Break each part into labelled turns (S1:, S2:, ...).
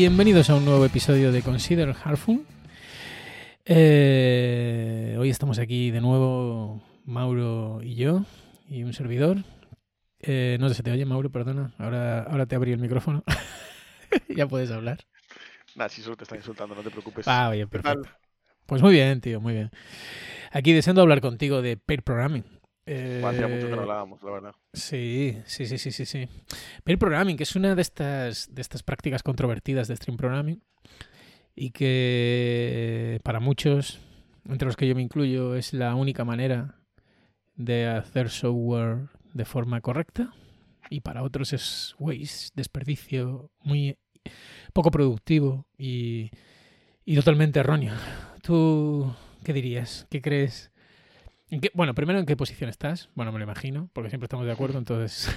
S1: Bienvenidos a un nuevo episodio de Consider Harful. Eh, hoy estamos aquí de nuevo, Mauro y yo, y un servidor. Eh, no sé si te oye, Mauro, perdona. Ahora, ahora te abrí el micrófono. ya puedes hablar.
S2: Nah, si solo te están insultando, no te preocupes.
S1: Ah, bien, perfecto. Pues muy bien, tío, muy bien. Aquí deseando hablar contigo de pair programming.
S2: Eh, Hacía mucho que no hablábamos, la verdad.
S1: Sí, sí, sí, sí, sí, sí. Pair programming, que es una de estas, de estas prácticas controvertidas de stream programming y que para muchos, entre los que yo me incluyo, es la única manera de hacer software de forma correcta y para otros es waste, desperdicio muy poco productivo y, y totalmente erróneo. ¿Tú qué dirías? ¿Qué crees? ¿En qué- bueno, primero, ¿en qué posición estás? Bueno, me lo imagino, porque siempre estamos de acuerdo, entonces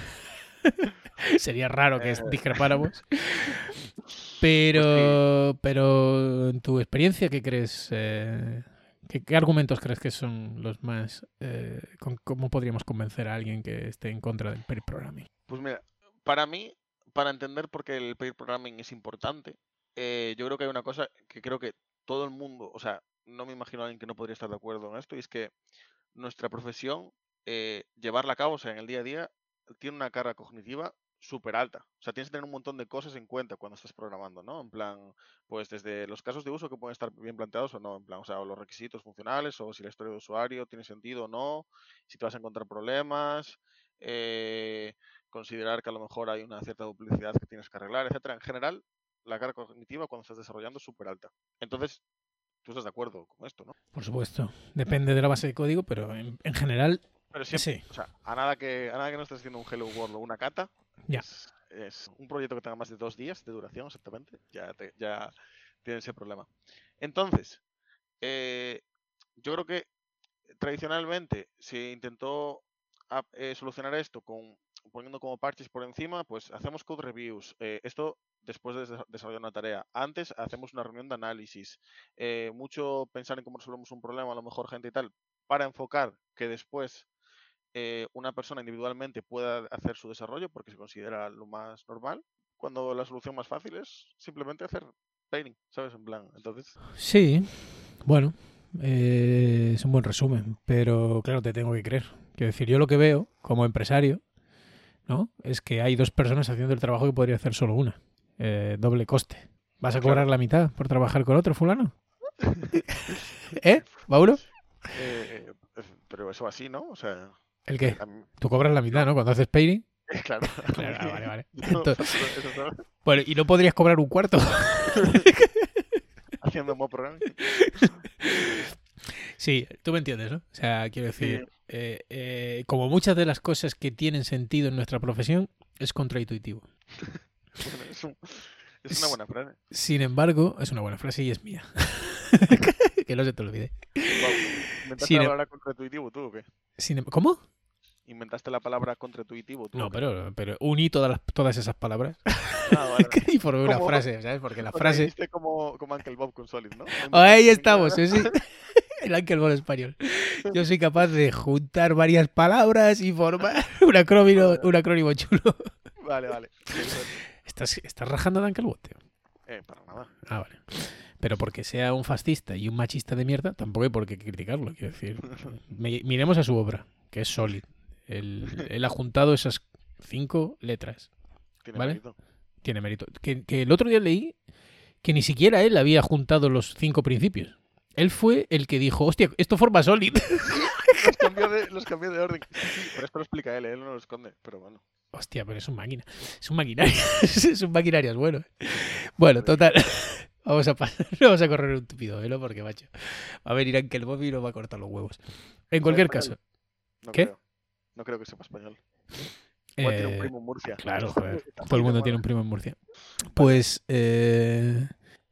S1: sería raro que
S2: Eh.
S1: discrepáramos. Pero, pero en tu experiencia, ¿qué crees? eh, ¿qué, qué argumentos crees que son los más... eh, con- ¿Cómo podríamos convencer a alguien que esté en contra del pair programming?
S2: Pues mira, para mí, para entender por qué el pair programming es importante, eh, yo creo que hay una cosa que creo que todo el mundo, o sea, no me imagino a alguien que no podría estar de acuerdo en esto, y es que nuestra profesión, eh, llevarla a cabo, o sea, en el día a día, tiene una carga cognitiva súper alta. O sea, tienes que tener un montón de cosas en cuenta cuando estás programando, ¿no? En plan, pues desde los casos de uso que pueden estar bien planteados o no, en plan, o sea, o los requisitos funcionales, o si la historia de usuario tiene sentido o no, si te vas a encontrar problemas, eh, considerar que a lo mejor hay una cierta duplicidad que tienes que arreglar, etcétera. En general, la carga cognitiva cuando estás desarrollando es súper alta. Entonces, tú estás de acuerdo con esto, ¿no?
S1: Por supuesto, depende de la base de código, pero en, en general,
S2: Pero siempre,
S1: sí.
S2: o sea, a nada que a nada que no estés haciendo un Hello World o una cata,
S1: Ya.
S2: es, es un proyecto que tenga más de dos días de duración exactamente, ya, te- ya tiene ese problema. Entonces, eh, yo creo que tradicionalmente se intentó ap- eh, solucionar esto con poniendo como parches por encima, pues hacemos code reviews. eh, esto después de desa- desarrollar una tarea. Antes hacemos una reunión de análisis. eh, mucho pensar en cómo resolvemos un problema, a lo mejor gente y tal, para enfocar que después eh, una persona individualmente pueda hacer su desarrollo porque se considera lo más normal, cuando la solución más fácil es simplemente hacer pairing, ¿sabes? En plan, entonces,
S1: Sí, bueno, eh, es un buen resumen, pero claro, te tengo que creer. Quiero decir, yo lo que veo como empresario, ¿no? Es que hay dos personas haciendo el trabajo que podría hacer solo una. Eh, doble coste. ¿Vas a
S2: Claro.
S1: cobrar la mitad por trabajar con otro fulano? ¿Eh, Mauro?
S2: eh, eh, pero eso así, ¿no? O sea,
S1: ¿El qué?
S2: mí-
S1: Tú cobras la mitad, ¿no? Cuando haces pairing.
S2: claro.
S1: Claro, ah, vale, vale. Entonces- Bueno, ¿y no podrías cobrar un cuarto?
S2: haciendo mob programming.
S1: Sí, tú me entiendes, ¿no? O sea, quiero decir,
S2: Sí.
S1: eh, eh, como muchas de las cosas que tienen sentido en nuestra profesión, es contraintuitivo.
S2: Bueno, es, un- es una buena frase.
S1: Sin embargo, es una buena frase y es mía. que no se te olvide.
S2: Guau, ¿Inventaste
S1: Sin
S2: la
S1: em-
S2: palabra contraintuitivo tú o qué?
S1: Sin em- ¿Cómo?
S2: ¿Inventaste la palabra contraintuitivo tú?
S1: No, pero, pero uní todas, las- todas esas palabras
S2: Ah, vale,
S1: y formé una frase, ¿sabes? Porque la frase...
S2: como, como Uncle Bob con Solid, ¿no?
S1: Ahí estamos, sí. El Bob español. Yo soy capaz de juntar varias palabras y formar un acrónimo, un acrónimo chulo.
S2: Vale, vale.
S1: ¿Estás, estás rajando de Bob, tío?
S2: Eh, para nada.
S1: Ah, vale. Pero porque sea un fascista y un machista de mierda, tampoco hay por qué criticarlo. Quiero decir, miremos a su obra, que es Solid. Él, él ha juntado esas cinco letras.
S2: Tiene
S1: Vale.
S2: mérito.
S1: Tiene mérito. Que, que el otro día leí que ni siquiera él había juntado los cinco principios. Él fue el que dijo, hostia, esto forma Solid.
S2: Los cambió de, los cambió de orden. Sí, pero esto lo explica él, él no lo esconde. Pero bueno.
S1: Hostia, pero es un máquina. Es un maquinario. es un maquinario, es bueno. Bueno, total. Vamos a pasar, vamos a correr un tupido velo porque, macho, va a venir Ankel Bob y nos va a cortar los huevos. En cualquier caso,
S2: No
S1: ¿Qué?
S2: Creo. No creo que sepa español. Igual tiene un
S1: eh,
S2: primo en Murcia.
S1: claro, joder, todo el mundo tiene un primo en Murcia. Pues, eh,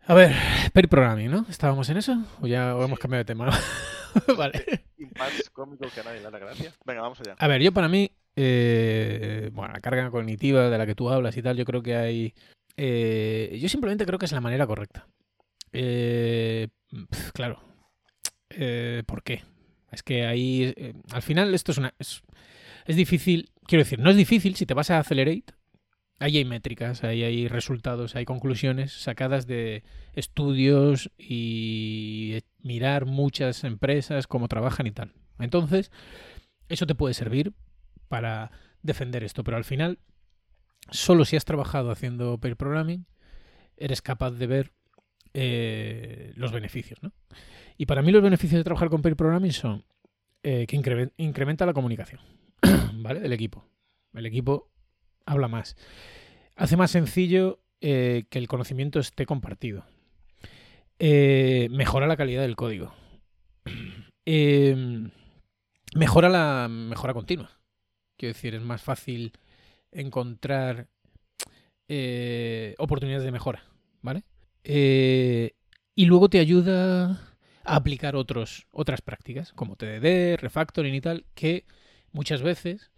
S1: a ver, pair programming, ¿no? ¿Estábamos en eso? ¿O ya hemos cambiado de tema? vale.
S2: Y más cómico que a nadie le da la gracia. Venga, vamos allá.
S1: A ver, yo para mí, eh, bueno, la carga cognitiva de la que tú hablas y tal, yo creo que hay... eh, yo simplemente creo que es la manera correcta. Eh, claro. Eh, ¿Por qué? Es que ahí, eh, al final, esto es una... Es, es difícil, quiero decir, no es difícil si te vas a Accelerate, ahí hay métricas, ahí hay resultados, hay conclusiones sacadas de estudios y mirar muchas empresas, cómo trabajan y tal. Entonces, eso te puede servir para defender esto, pero al final, solo si has trabajado haciendo pair programming, eres capaz de ver eh, los beneficios. ¿no? Y para mí los beneficios de trabajar con pair programming son eh, que incrementa la comunicación ¿vale? del equipo. El equipo habla más. Hace más sencillo eh, que el conocimiento esté compartido. Eh, mejora la calidad del código. Em, mejora la mejora continua. Quiero decir, es más fácil encontrar eh, oportunidades de mejora, ¿vale? y luego te ayuda a aplicar otros, otras prácticas, como TDD, refactoring y tal, que muchas veces,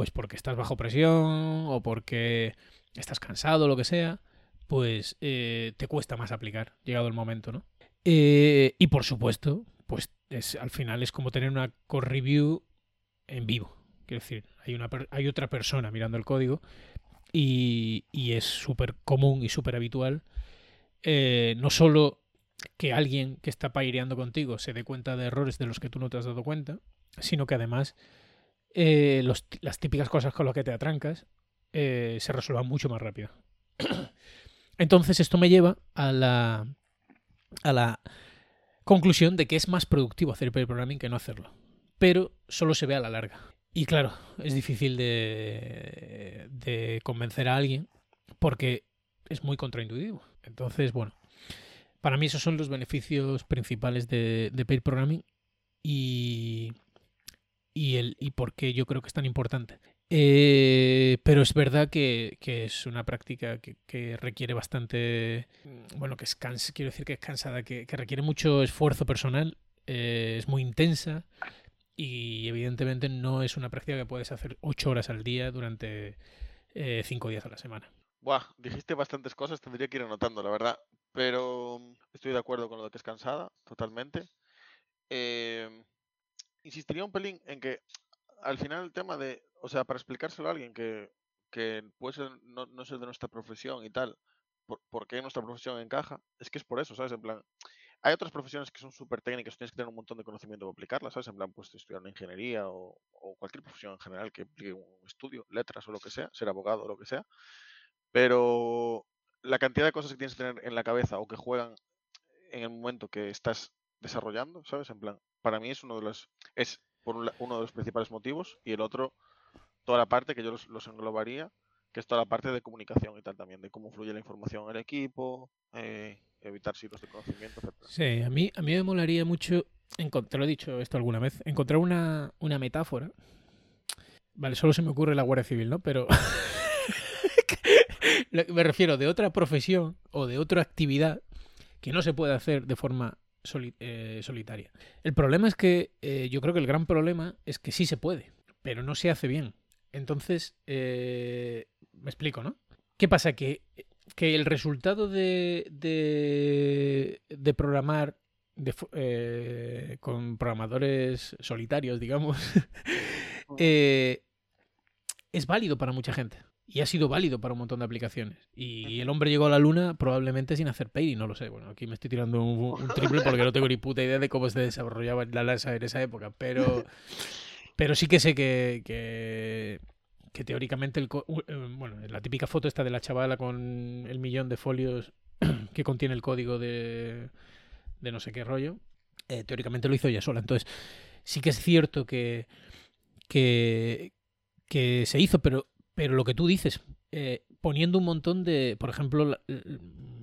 S1: pues porque estás bajo presión o porque estás cansado, lo que sea, pues eh, te cuesta más aplicar, llegado el momento, ¿no? Eh, y por supuesto, pues es, al final es como tener una core review en vivo. Quiero decir, hay, una, hay otra persona mirando el código y, y es súper común y súper habitual eh, no solo que alguien que está paireando contigo se dé cuenta de errores de los que tú no te has dado cuenta, sino que además las típicas cosas con las que te atrancas eh, se resuelva mucho más rápido. Entonces esto me lleva a la, a la conclusión de que es más productivo hacer pair programming que no hacerlo. Pero solo se ve a la larga. Y claro, es difícil de, de convencer a alguien porque es muy contraintuitivo. Entonces, bueno, para mí esos son los beneficios principales de, de programming y, y, el, y por qué yo creo que es tan importante. Eh, pero es verdad que, es una práctica que, requiere bastante, bueno, que es quiero decir que es cansada, que, requiere mucho esfuerzo personal, eh, es muy intensa y evidentemente no es una práctica que puedes hacer ocho horas al día durante eh, cinco días a la semana.
S2: Buah, dijiste bastantes cosas, tendría que ir anotando, la verdad, pero estoy de acuerdo con lo de que es cansada, totalmente. Insistiría un pelín en que al final el tema de o sea, para explicárselo a alguien que, que puede ser, no, no ser de nuestra profesión y tal, por, qué nuestra profesión encaja, es que es por eso, ¿sabes? En plan, hay otras profesiones que son súper técnicas, tienes que tener un montón de conocimiento para aplicarlas, ¿sabes? En plan, pues estudiar una ingeniería o, o, cualquier profesión en general que implique un estudio, letras o lo que sea, ser abogado o lo que sea. Pero la cantidad de cosas que tienes que tener en la cabeza o que juegan en el momento que estás desarrollando, ¿sabes? En plan, para mí es uno de los, es por uno de los principales motivos y el otro toda la parte que yo los, englobaría, que es toda la parte de comunicación y tal también, de cómo fluye la información en el equipo, eh, evitar sitios de conocimiento, etc.
S1: Sí, a mí, a mí me molaría mucho, te lo he dicho esto alguna vez, encontrar una, una metáfora. Vale, solo se me ocurre la Guardia Civil, ¿no? Pero me refiero de otra profesión o de otra actividad que no se puede hacer de forma eh, solitaria. El problema es que eh, yo creo que el gran problema es que sí se puede, pero no se hace bien. Entonces, eh, me explico, ¿no? ¿Qué pasa? Que, que el resultado de, de, programar eh, con programadores solitarios, digamos, es válido para mucha gente. Y ha sido válido para un montón de aplicaciones. Y el hombre llegó a la luna probablemente sin hacer y no lo sé. Bueno, aquí me estoy tirando un, triple porque no tengo ni puta idea de cómo se desarrollaba la NASA en esa época. Pero, pero sí que sé que, que, teóricamente, el, eh, bueno, la típica foto está de la chavala con el millón de folios que contiene el código de, de no sé qué rollo, eh, teóricamente lo hizo ella sola. Entonces, sí que es cierto que, que, que se hizo, pero, pero lo que tú dices, eh, poniendo un montón de, por ejemplo,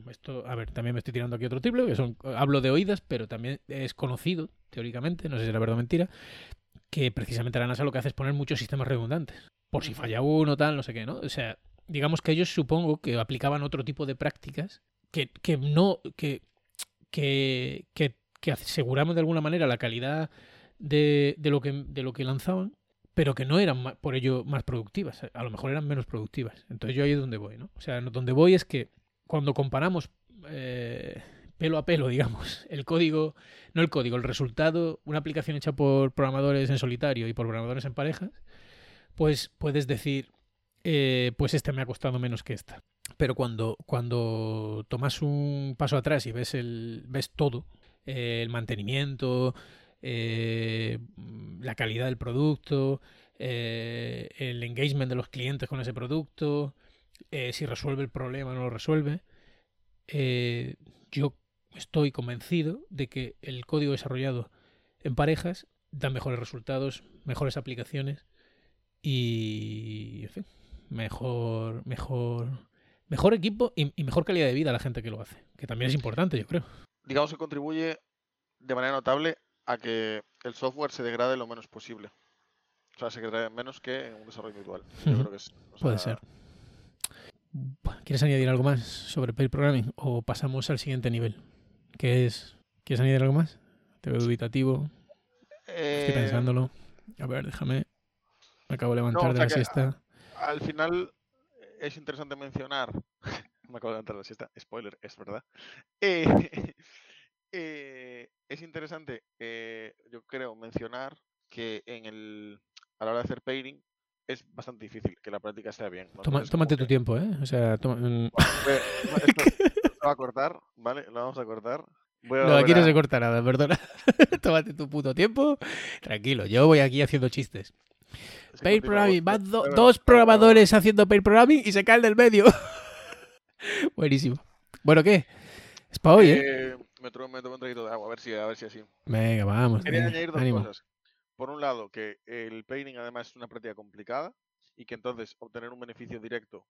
S1: esto, a ver, también me estoy tirando aquí otro triple, que son, hablo de oídas, pero también es conocido, teóricamente, no sé si era verdad o mentira, que precisamente la NASA lo que hace es poner muchos sistemas redundantes. Por si falla uno, tal, no sé qué, ¿no? O sea, digamos que ellos supongo que aplicaban otro tipo de prácticas que, que no. Que, que, que, que, aseguramos de alguna manera la calidad de, de, lo que, de lo que lanzaban, pero que no eran por ello más productivas. A lo mejor eran menos productivas. Entonces yo ahí es donde voy, ¿no? O sea, donde voy es que cuando comparamos. Eh, pelo a pelo, digamos. El código, no el código, el resultado, una aplicación hecha por programadores en solitario y por programadores en parejas, pues puedes decir eh, pues este me ha costado menos que esta. Pero cuando, cuando tomas un paso atrás y ves, el, ves todo, eh, el mantenimiento, eh, la calidad del producto, eh, el engagement de los clientes con ese producto, eh, si resuelve el problema o no lo resuelve, eh, yo estoy convencido de que el código desarrollado en parejas da mejores resultados, mejores aplicaciones y en fin, mejor, mejor, mejor equipo y, y mejor calidad de vida a la gente que lo hace, que también es importante, yo creo.
S2: Digamos que contribuye de manera notable a que el software se degrade lo menos posible. O sea, se degrade menos que en un desarrollo individual. Yo creo que es. o
S1: Puede ser. ¿Quieres añadir algo más sobre pair programming o pasamos al siguiente nivel? Que es ¿Quieres añadir algo más? Te veo dubitativo, estoy
S2: eh,
S1: pensándolo. A ver, déjame. Me acabo de levantar
S2: o
S1: de la siesta.
S2: Al final es interesante mencionar. Me acabo de levantar de la siesta. Spoiler, es verdad. Eh, eh, es interesante, eh, yo creo, mencionar que en el a la hora de hacer pairing es bastante difícil que la práctica sea bien.
S1: tómate tu
S2: que-
S1: tiempo, ¿eh? O sea, toma- mm,
S2: Bueno, a- esto lo va a cortar, ¿vale? Lo vamos a cortar. Voy a
S1: no, aquí
S2: volver
S1: no
S2: a-
S1: se corta nada, perdona. tómate tu puto tiempo. Tranquilo, yo voy aquí haciendo chistes. Pair
S2: continúa,
S1: programming, van do-
S2: a
S1: dos
S2: a
S1: programadores haciendo pair programming y se caen del medio. Buenísimo. Bueno, ¿qué? Es para hoy, ¿eh?
S2: Eh, me tomo me tomo un traguito de agua, a ver si, a ver si así.
S1: Venga, vamos.
S2: Quería
S1: venga,
S2: añadir dos
S1: ánimo.
S2: cosas. Por un lado, que el pairing además es una práctica complicada y que entonces obtener un beneficio directo.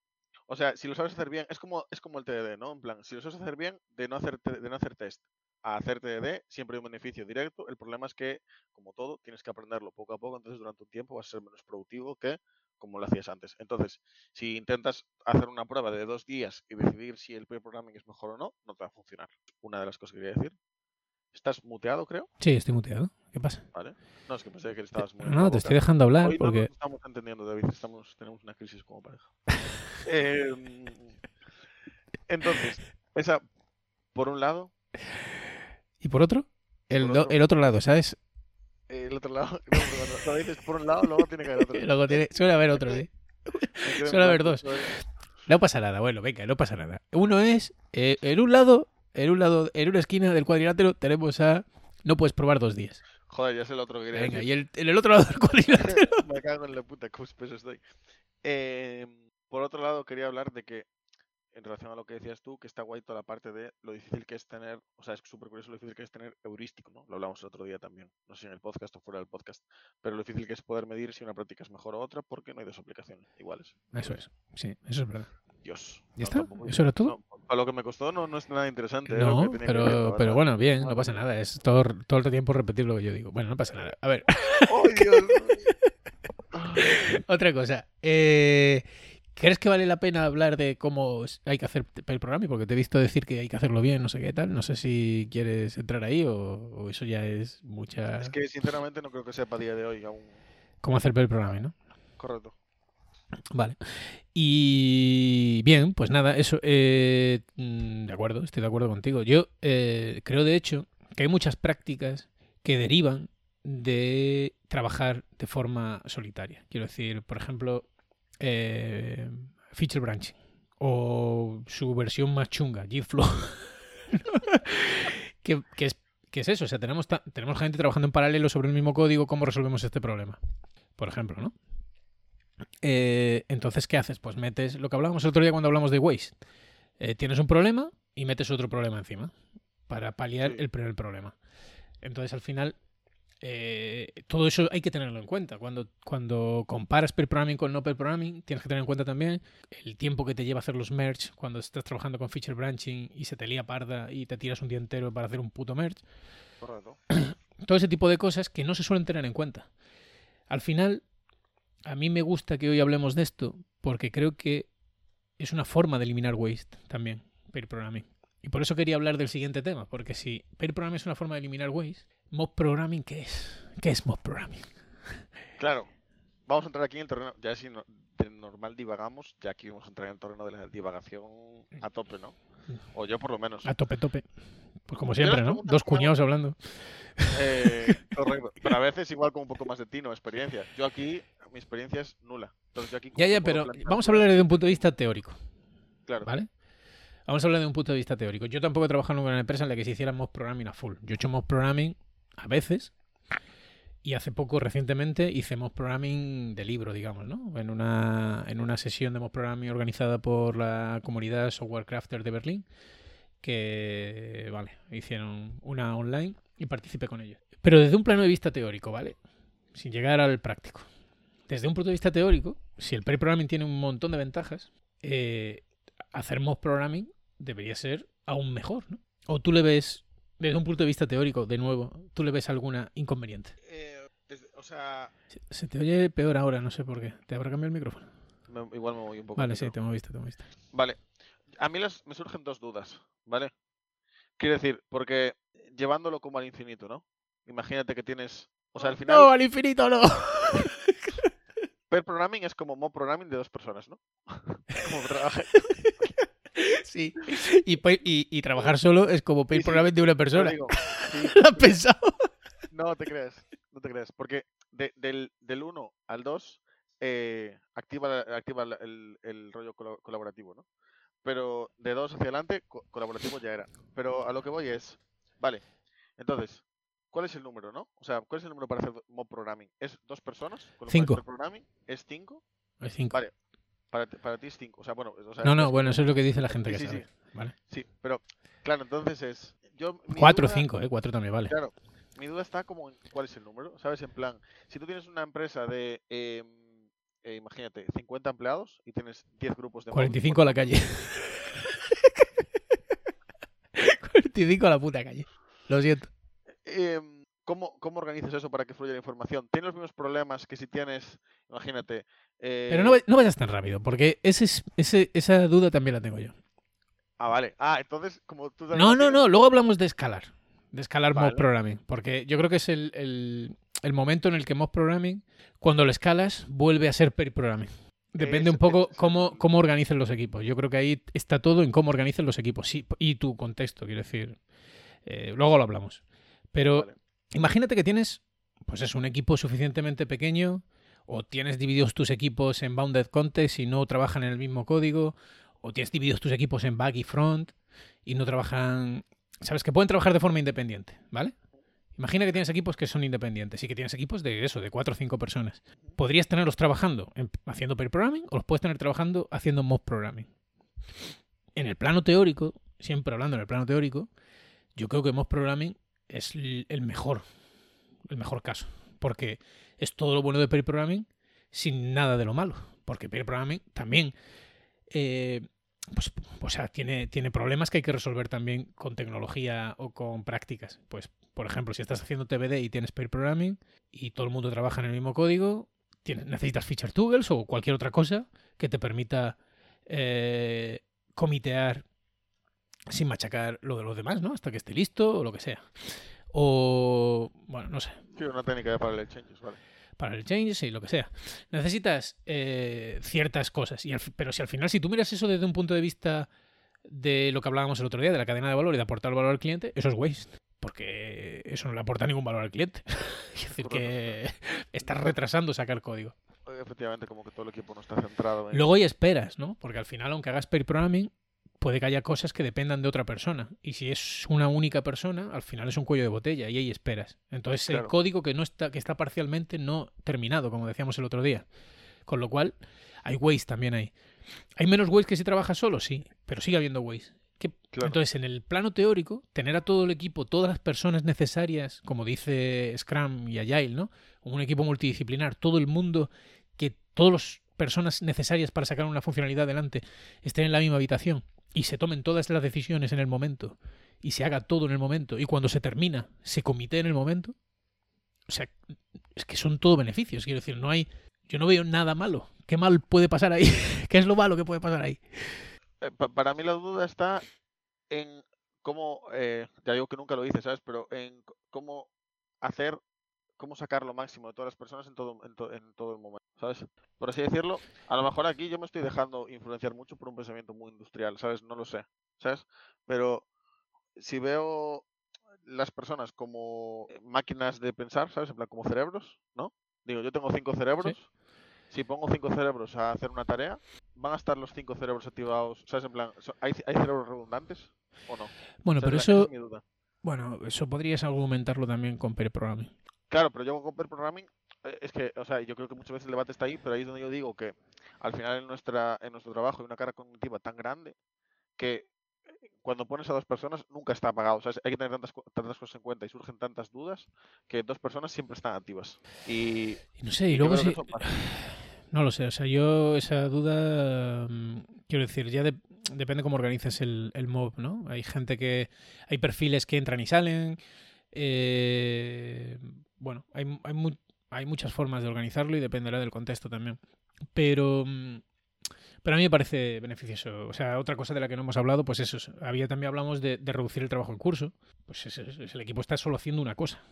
S2: O sea, si lo sabes hacer bien, es como, es como el TDD, ¿no? En plan, si lo sabes hacer bien, de no hacer, de no hacer test a hacer TDD, siempre hay un beneficio directo. El problema es que, como todo, tienes que aprenderlo poco a poco, entonces durante un tiempo vas a ser menos productivo que como lo hacías antes. Entonces, si intentas hacer una prueba de dos días y decidir si el pair programming es mejor o no, no te va a funcionar. Una de las cosas que quería decir. ¿Estás muteado, creo?
S1: Sí, estoy muteado. ¿Qué pasa?
S2: Vale. No, es que pensé que estabas muy.
S1: No, te estoy dejando hablar
S2: Hoy no
S1: porque...
S2: nos estamos entendiendo, David. Estamos, tenemos una crisis como pareja. Em, entonces, esa, por un lado,
S1: ¿Y por otro? El,
S2: Por
S1: do-
S2: otro.
S1: el otro lado, ¿sabes?
S2: El otro lado. no, cuando, cuando dices por un lado, luego tiene que haber otro.
S1: Luego tiene... Suele haber otro, ¿sí? Suele haber dos. No pasa nada, bueno, venga, no pasa nada. Uno es, eh, en un lado, en un lado, en una esquina del cuadrilátero tenemos a... No puedes probar dos días.
S2: Joder, ya sé el otro que quería
S1: Venga,
S2: decir.
S1: y el, en el otro lado del cuadrilátero...
S2: Me cago en la puta, cómo espeso estoy. Em, por otro lado, quería hablar de que, en relación a lo que decías tú, que está guay toda la parte de lo difícil que es tener, o sea, es súper curioso lo difícil que es tener heurístico, ¿no? Lo hablamos el otro día también, no sé si en el podcast o fuera del podcast, pero lo difícil que es poder medir si una práctica es mejor o otra porque no hay dos aplicaciones iguales.
S1: Eso es, sí, eso es verdad.
S2: Dios.
S1: ¿Ya está?
S2: tampoco-
S1: ¿Eso era todo?
S2: no, para lo que me costó no, no es nada interesante. lo
S1: No,
S2: que que
S1: pero, pero bueno, bien, no pasa nada. Es todo, todo el tiempo repetir lo que yo digo. Bueno, no pasa nada. A ver,
S2: ¡Ay, Dios!
S1: otra cosa. Eh, ¿Crees que vale la pena hablar de cómo hay que hacer el programa? Porque te he visto decir que hay que hacerlo bien, no sé qué tal. No sé si quieres entrar ahí o, o eso ya es mucha...
S2: Es que sinceramente no creo que sepa a día de hoy aún.
S1: Cómo hacer el programa, ¿no?
S2: Correcto.
S1: Vale. Y bien, pues nada, eso. eh, mm, de acuerdo, estoy de acuerdo contigo. Yo eh, creo, de hecho, que hay muchas prácticas que derivan de trabajar de forma solitaria. Quiero decir, por ejemplo, eh, feature branching o su versión más chunga, Gflow. que, que es, que es eso, o sea, tenemos, tenemos gente trabajando en paralelo sobre el mismo código, ¿cómo resolvemos este problema? Por ejemplo, ¿no? Eh, entonces, ¿qué haces? Pues metes lo que hablábamos el otro día cuando hablamos de waste. Eh, tienes un problema y metes otro problema encima para paliar el primer problema. Entonces, al final, eh, todo eso hay que tenerlo en cuenta. Cuando, cuando comparas pair programming con no pair programming, tienes que tener en cuenta también el tiempo que te lleva hacer los merge cuando estás trabajando con feature branching y se te lía parda y te tiras un día entero para hacer un puto merge
S2: Correcto.
S1: todo ese tipo de cosas que no se suelen tener en cuenta. Al final, a mí me gusta que hoy hablemos de esto porque creo que es una forma de eliminar waste también, pair programming. Y por eso quería hablar del siguiente tema, porque si pair programming es una forma de eliminar waste, mob programming, ¿qué es? ¿Qué es mob programming?
S2: Claro. Vamos a entrar aquí en el terreno. Ya si no- de normal divagamos, ya aquí vamos a entrar en el terreno de la divagación a tope, ¿no? O yo por lo menos.
S1: A tope, tope. Pues como siempre, ¿no? Dos cuñados hablando.
S2: Eh, correcto. Pero a veces igual con un poco más de tino, experiencia. Yo aquí, mi experiencia es nula. Entonces, yo aquí
S1: Ya, ya, pero
S2: plantear
S1: vamos a hablar de un punto de vista teórico,
S2: Claro.
S1: ¿vale? Vamos a hablar de un punto de vista teórico. Yo tampoco he trabajado nunca en una empresa en la que se hiciera mob programming a full. Yo he hecho mob programming a veces y hace poco, recientemente, hice mob programming de libro, digamos, ¿no? En una, en una sesión de mob programming organizada por la comunidad Software Crafter de Berlín, que, vale, hicieron una online y participé con ellos. Pero desde un plano de vista teórico, ¿vale? Sin llegar al práctico. Desde un punto de vista teórico, si el pair programming tiene un montón de ventajas, eh, hacer mob programming debería ser aún mejor, ¿no? O tú le ves, desde un punto de vista teórico, de nuevo, tú le ves alguna inconveniente.
S2: Eh, desde- o sea,
S1: Se, se te oye peor ahora, no sé por qué. ¿Te habrá cambiado el micrófono?
S2: me- igual me voy un poco.
S1: Vale, sí, te hemos visto, te hemos visto.
S2: Vale. A mí las- me surgen dos dudas, ¿vale? Quiero decir, porque llevándolo como al infinito, ¿no? Imagínate que tienes. O sea, al final,
S1: No, al infinito no.
S2: pair programming es como mob programming de dos personas, ¿no? como
S1: sí. Y, y- y trabajar solo es como pair
S2: Sí,
S1: de una persona.
S2: digo, sí,
S1: ¿Lo has pensado?
S2: no te creas, no te creas. Porque de- del, del 1 al 2 eh, activa, activa el, el rollo colaborativo, ¿no? Pero de 2 hacia adelante, co- colaborativo ya era. Pero a lo que voy es, vale, entonces, ¿cuál es el número, no? O sea, ¿cuál es el número para hacer mob programming? ¿Es dos personas? Con lo cual
S1: Cinco.
S2: pair programming es 5.
S1: Es cinco.
S2: Vale, para, para ti es 5. O sea, bueno, o sea,
S1: No, no, bueno, eso es lo que dice la gente que
S2: Sí, sí,
S1: sabe. ¿vale?
S2: Sí, pero claro, entonces es. Yo, mi
S1: Cuatro o
S2: duda-
S1: cinco, ¿eh? Cuatro también vale.
S2: Claro, mi duda está como en cuál es el número, ¿sabes? En plan, si tú tienes una empresa de, eh, eh, imagínate, 50 empleados y tienes 10 grupos de... mob,
S1: 45 a la calle. 45 a la puta calle. Lo siento.
S2: em, ¿cómo, ¿Cómo organizas eso para que fluya la información? ¿Tienes los mismos problemas que si tienes, imagínate... eh,
S1: Pero no, va- no vayas tan rápido, porque ese es, ese, esa duda también la tengo yo.
S2: Ah, vale. Ah, entonces, como tú
S1: No, no,
S2: tienes-
S1: no, luego hablamos de escalar. De escalar
S2: Vale.
S1: programming. Porque yo creo que es el, el- el momento en el que mob programming, cuando lo escalas, vuelve a ser pair programming. Depende un poco
S2: es
S1: cómo, cómo organicen los equipos. Yo creo que ahí está todo en cómo organicen los equipos. Sí, y tu contexto, quiero decir. Eh, luego lo hablamos. Pero
S2: Vale.
S1: Imagínate que tienes, pues es un equipo suficientemente pequeño, o tienes divididos tus equipos en bounded context y no trabajan en el mismo código, o tienes divididos tus equipos en back y front y no trabajan, sabes que pueden trabajar de forma independiente, ¿vale? Imagina que tienes equipos que son independientes y que tienes equipos de eso, de cuatro o cinco personas. Podrías tenerlos trabajando en- haciendo pair programming o los puedes tener trabajando haciendo mob programming. En el plano teórico, siempre hablando en el plano teórico, yo creo que mob programming es el mejor, el mejor caso, porque es todo lo bueno de pair programming sin nada de lo malo, porque pair programming también eh, pues, o sea, tiene, tiene problemas que hay que resolver también con tecnología o con prácticas. Pues, por ejemplo, si estás haciendo TBD y tienes pair programming y todo el mundo trabaja en el mismo código, tienes, necesitas feature tools o cualquier otra cosa que te permita eh, comitear sin machacar lo de los demás, ¿no? Hasta que esté listo o lo que sea. O, bueno, no sé,
S2: Sí, una técnica de parallel changes, vale.
S1: para el change y lo que sea. Necesitas eh, ciertas cosas. Y al pero si al final, si tú miras eso desde un punto de vista de lo que hablábamos el otro día, de la cadena de valor y de aportar valor al cliente, eso es waste. Porque eso no le aporta ningún valor al cliente. es decir, que estás retrasando sacar código.
S2: Efectivamente, como que todo el equipo no está centrado en...
S1: Luego hay esperas, ¿no? Porque al final, aunque hagas pair programming, puede que haya cosas que dependan de otra persona. Y si es una única persona, al final es un cuello de botella y hay esperas. Entonces, el código que no está, que está parcialmente no terminado, como decíamos el otro día. Con lo cual, hay waste también ahí. ¿Hay menos waste que si trabajas solo? Sí, pero sigue habiendo waste. ¿Qué-
S2: Claro.
S1: Entonces, en el plano teórico, tener a todo el equipo, todas las personas necesarias, como dice Scrum y Agile, ¿no? Un equipo multidisciplinar, todo el mundo, que todas las personas necesarias para sacar una funcionalidad adelante estén en la misma habitación y se tomen todas las decisiones en el momento y se haga todo en el momento y cuando se termina se comite en el momento. O sea, es que son todo beneficios, quiero decir, no hay yo no veo nada malo. ¿Qué mal puede pasar ahí? ¿Qué es lo malo que puede pasar ahí?
S2: Eh, pa- para mí la duda está en cómo, eh, ya digo que nunca lo hice, ¿sabes? Pero en cómo hacer, cómo sacar lo máximo de todas las personas en todo, en, to- en todo el momento, ¿sabes? Por así decirlo, a lo mejor aquí yo me estoy dejando influenciar mucho por un pensamiento muy industrial, ¿sabes? No lo sé, ¿sabes? Pero si veo las personas como eh, máquinas de pensar, ¿sabes? En plan, como cerebros, ¿no? Digo, yo tengo cinco cerebros si pongo cinco cerebros a hacer una tarea, ¿van a estar los cinco cerebros activados? ¿Sabes? En plan, ¿hay, hay cerebros redundantes o no?
S1: Bueno,
S2: O sea,
S1: pero eso,
S2: es mi duda.
S1: bueno, eso podrías argumentarlo también con pair programming.
S2: Claro, pero yo con pair programming eh, es que, o sea, yo creo que muchas veces el debate está ahí, pero ahí es donde yo digo que al final en nuestra en nuestro trabajo hay una carga cognitiva tan grande que eh, cuando pones a dos personas nunca está apagado. O sea, hay que tener tantas, tantas cosas en cuenta y surgen tantas dudas que dos personas siempre están activas. Y,
S1: Y no sé, y luego no lo sé, o sea, yo esa duda, mm, quiero decir, ya de- depende cómo organices el, el mob, ¿no? Hay gente que, hay perfiles que entran y salen, eh, bueno, hay, hay, hay muchas formas de organizarlo y dependerá del contexto también. Pero, mm, pero a mí me parece beneficioso. O sea, otra cosa de la que no hemos hablado, pues eso, es- había también hablamos de, reducir el trabajo en curso. Pues es- es- es- el equipo está solo haciendo una cosa.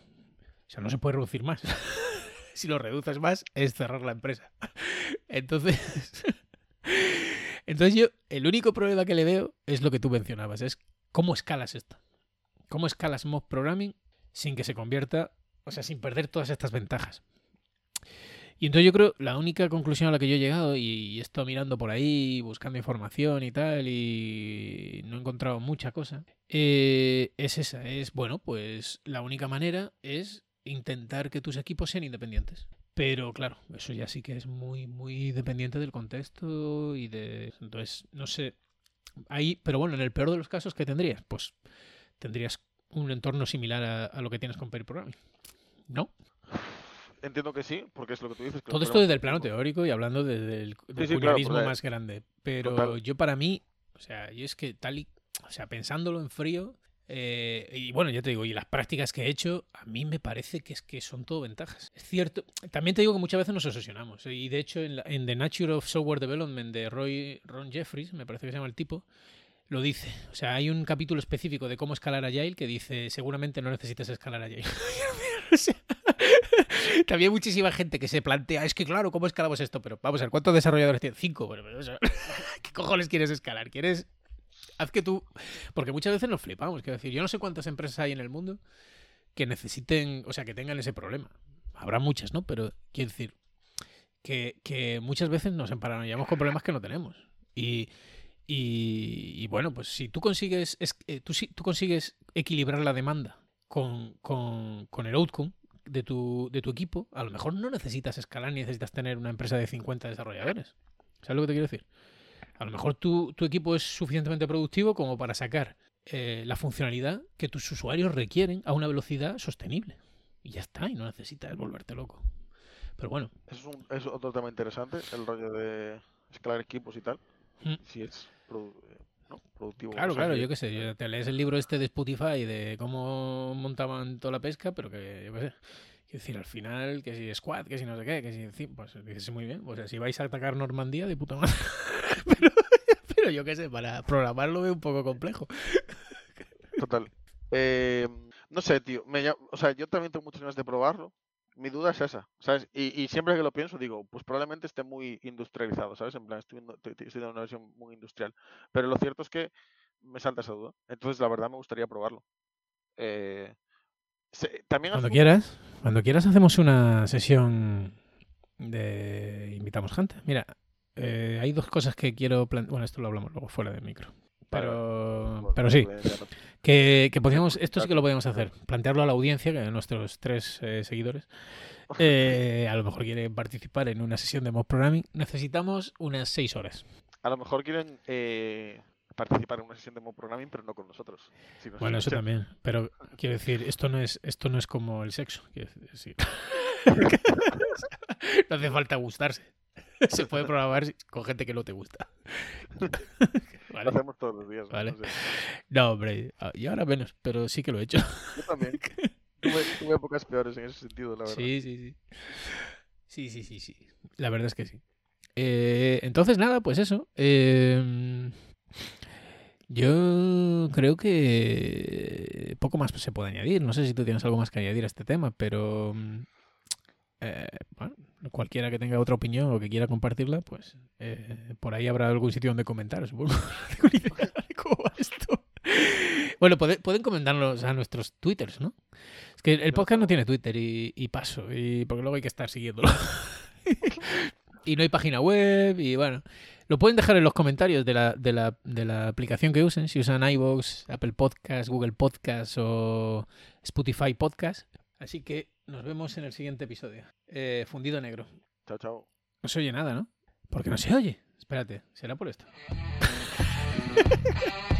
S1: O sea, no se puede reducir más. si lo reduces más, es cerrar la empresa. Entonces, entonces yo, el único problema que le veo es lo que tú mencionabas, es cómo escalas esto. ¿Cómo escalas mob programming sin que se convierta, o sea, sin perder todas estas ventajas? Y entonces yo creo, la única conclusión a la que yo he llegado, y he estado mirando por ahí, buscando información y tal, y no he encontrado mucha cosa, eh, es esa, es, bueno, pues la única manera es intentar que tus equipos sean independientes. Pero claro, eso ya sí que es muy, muy dependiente del contexto y de... Entonces, no sé, ahí, pero bueno, en el peor de los casos, ¿qué tendrías? Pues tendrías un entorno similar a, a lo que tienes con pair programming. ¿No?
S2: Entiendo que sí, porque es lo que tú dices. que
S1: Todo esto desde el plano teórico y hablando desde el, del
S2: sí, claro,
S1: más grande. Pero
S2: Total.
S1: yo para mí, o sea, yo es que tal y, o sea, pensándolo en frío, eh, y bueno, ya te digo, y las prácticas que he hecho, a mí me parece que es que son todo ventajas. Es cierto, también te digo que muchas veces nos obsesionamos. Y de hecho, en, la- en The Nature of Software Development de Roy, Ron Jeffries, me parece que se llama el tipo, lo dice. O sea, hay un capítulo específico de cómo escalar Agile que dice, seguramente no necesitas escalar Agile. O sea, también muchísima gente que se plantea, es que claro, ¿cómo escalamos esto? Pero vamos a ver, ¿cuántos desarrolladores tienes? Cinco. Bueno, ¿Qué cojones quieres escalar? ¿Quieres...? Haz que tú... Porque muchas veces nos flipamos. Quiero decir, yo no sé cuántas empresas hay en el mundo que necesiten, o sea, que tengan ese problema. Habrá muchas, ¿no? Pero quiero decir que, muchas veces nos emparanoiamos con problemas que no tenemos. Y, bueno, pues si tú consigues, es, eh, si- tú consigues equilibrar la demanda con, con, con el outcome de tu, de tu equipo, a lo mejor no necesitas escalar ni necesitas tener una empresa de 50 desarrolladores. ¿Sabes lo que te quiero decir? A lo mejor tu, tu equipo es suficientemente productivo como para sacar eh, la funcionalidad que tus usuarios requieren a una velocidad sostenible. Y ya está, y no necesitas volverte loco. Pero bueno,
S2: Eso es, un, es otro tema interesante, el rollo de escalar equipos y tal.
S1: Mm.
S2: Si es ¿no? productivo.
S1: Claro, claro, yo qué sé, yo- te lees el libro este de Spotify de cómo montaban toda la pesca, pero que, yo qué sé, quiero decir, al final, que si squad, que si no sé qué, que si, pues dices muy bien, o sea, si vais a atacar Normandía, de puta madre. pero, pero yo qué sé, para programarlo veo un poco complejo.
S2: Total. Eh, no sé, tío. Me o sea, yo también tengo muchas ganas de probarlo. Mi duda es esa, ¿sabes? Y, y siempre que lo pienso digo, pues probablemente esté muy industrializado, ¿sabes? En plan, estoy, estoy, dando una versión muy industrial. Pero lo cierto es que me salta esa duda. Entonces, la verdad, me gustaría probarlo. Eh, se- también
S1: Cuando
S2: asumo-
S1: quieras, cuando quieras hacemos una sesión de invitamos gente. Mira, eh, hay dos cosas que quiero plantear. Bueno, esto lo hablamos luego fuera del micro.
S2: Vale,
S1: Pero, pero sí, que, que podríamos, esto sí que lo podemos hacer, plantearlo a la audiencia, que a nuestros tres eh, seguidores, eh, a lo mejor quieren participar en una sesión de mob programming. Necesitamos unas seis horas.
S2: A lo mejor quieren eh, participar en una sesión de mob programming, pero no con nosotros. Si nos
S1: Bueno, eso
S2: escuchan.
S1: también. Pero quiero decir, esto no es, esto no es como el sexo. decir, no hace falta gustarse. Se puede programar con gente que no te gusta.
S2: Lo hacemos todos los días. ¿no?
S1: Vale.
S2: No sé.
S1: No, hombre, ah, y ahora menos, pero sí que lo he hecho.
S2: Yo también. Tuve, tuve épocas peores en ese sentido, la verdad.
S1: Sí, sí, sí. Sí, sí, sí, sí. La verdad es que sí. Eh, entonces, nada, pues eso. Eh, yo creo que poco más se puede añadir. No sé si tú tienes algo más que añadir a este tema, pero mm, eh, bueno, cualquiera que tenga otra opinión o que quiera compartirla, pues eh, por ahí habrá algún sitio donde comentar, supongo. No tengo ni idea de cómo va esto. Bueno, puede- pueden comentarnos a nuestros twitters, ¿no? Es que el podcast no tiene Twitter y, y paso, y porque luego hay que estar siguiéndolo. Y no hay página web y bueno. Lo pueden dejar en los comentarios de la, de la, de la aplicación que usen, si usan iVoox, Apple Podcast, Google Podcast o Spotify Podcast. Así que nos vemos en el siguiente episodio. Eh, fundido negro.
S2: Chao, chao.
S1: No se oye nada, ¿no? Porque no se oye. Espérate, será por esto.